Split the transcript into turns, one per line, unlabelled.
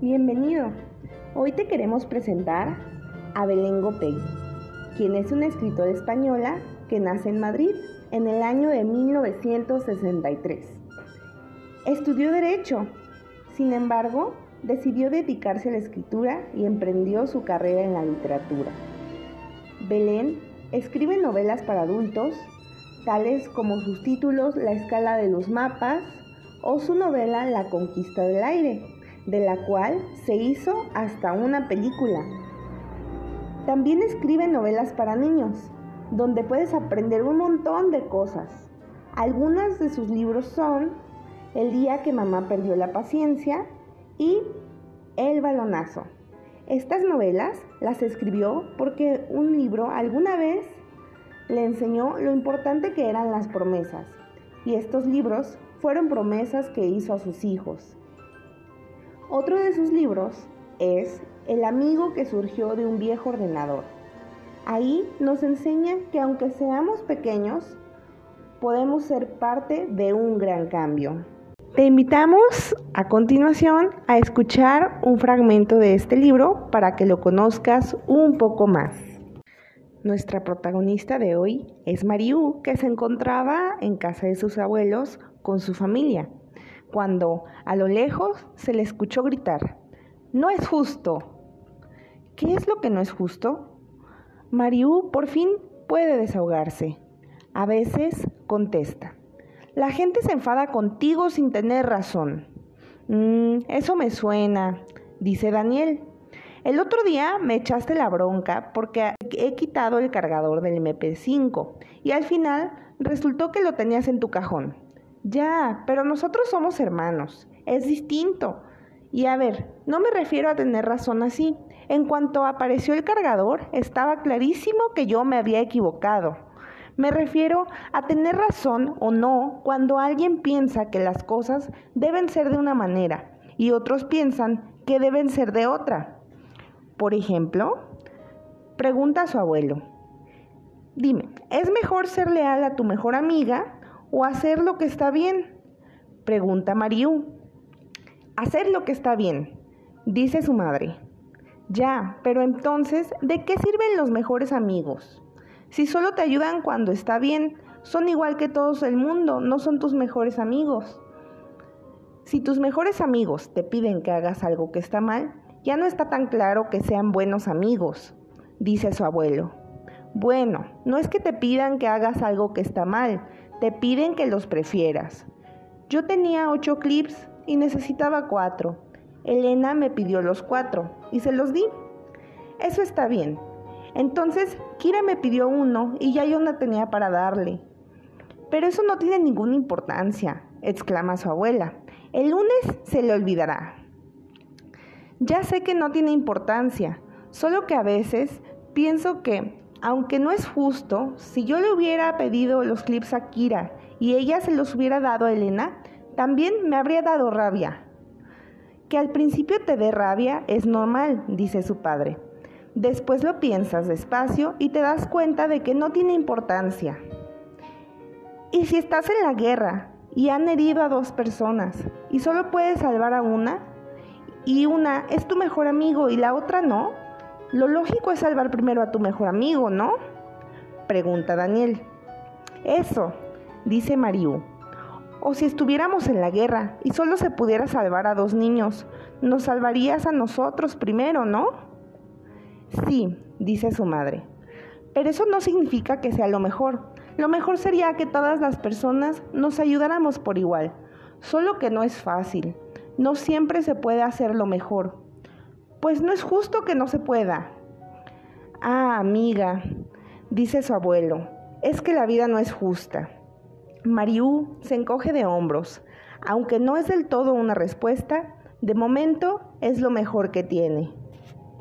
Bienvenido. Hoy te queremos presentar a Belén Gopey, quien es una escritora española que nace en Madrid en el año de 1963. Estudió Derecho, sin embargo, decidió dedicarse a la escritura y emprendió su carrera en la literatura. Belén escribe novelas para adultos, tales como sus títulos La escala de los mapas o su novela La conquista del aire, de la cual se hizo hasta una película. También escribe novelas para niños, donde puedes aprender un montón de cosas. Algunas de sus libros son El día que mamá perdió la paciencia y El balonazo. Estas novelas las escribió porque un libro alguna vez le enseñó lo importante que eran las promesas, y estos libros fueron promesas que hizo a sus hijos. Otro de sus libros es El amigo que surgió de un viejo ordenador. Ahí nos enseña que aunque seamos pequeños, podemos ser parte de un gran cambio. Te invitamos a continuación a escuchar un fragmento de este libro para que lo conozcas un poco más. Nuestra protagonista de hoy es Mariú, que se encontraba en casa de sus abuelos con su familia cuando a lo lejos se le escuchó gritar, No es justo. ¿Qué es lo que no es justo? Mariú por fin puede desahogarse. A veces contesta. La gente se enfada contigo sin tener razón. Mm, eso me suena, dice Daniel. El otro día me echaste la bronca porque he quitado el cargador del MP5 y al final resultó que lo tenías en tu cajón. Ya, pero nosotros somos hermanos. Es distinto. Y a ver, no me refiero a tener razón así. En cuanto apareció el cargador, estaba clarísimo que yo me había equivocado. Me refiero a tener razón o no cuando alguien piensa que las cosas deben ser de una manera y otros piensan que deben ser de otra. Por ejemplo, pregunta a su abuelo. Dime, ¿es mejor ser leal a tu mejor amiga o hacer lo que está bien? Pregunta Mariú. Hacer lo que está bien, dice su madre. Ya, pero entonces, ¿de qué sirven los mejores amigos? Si solo te ayudan cuando está bien, son igual que todos el mundo, no son tus mejores amigos. Si tus mejores amigos te piden que hagas algo que está mal, ya no está tan claro que sean buenos amigos, dice su abuelo. Bueno, no es que te pidan que hagas algo que está mal, te piden que los prefieras. Yo tenía ocho clips y necesitaba cuatro. Elena me pidió los cuatro y se los di. Eso está bien. Entonces, Kira me pidió uno y ya yo no tenía para darle. Pero eso no tiene ninguna importancia, exclama su abuela. El lunes se le olvidará. Ya sé que no tiene importancia, solo que a veces pienso que aunque no es justo, si yo le hubiera pedido los clips a Kira y ella se los hubiera dado a Elena, también me habría dado rabia. Que al principio te dé rabia es normal, dice su padre. Después lo piensas despacio y te das cuenta de que no tiene importancia. Y si estás en la guerra y han herido a dos personas y solo puedes salvar a una, y una es tu mejor amigo y la otra no, lo lógico es salvar primero a tu mejor amigo, ¿no? Pregunta Daniel. Eso, dice Mariú. O si estuviéramos en la guerra y solo se pudiera salvar a dos niños, nos salvarías a nosotros primero, ¿no? Sí, dice su madre. Pero eso no significa que sea lo mejor. Lo mejor sería que todas las personas nos ayudáramos por igual. Solo que no es fácil. No siempre se puede hacer lo mejor. Pues no es justo que no se pueda. Ah, amiga, dice su abuelo, es que la vida no es justa. Mariú se encoge de hombros. Aunque no es del todo una respuesta, de momento es lo mejor que tiene.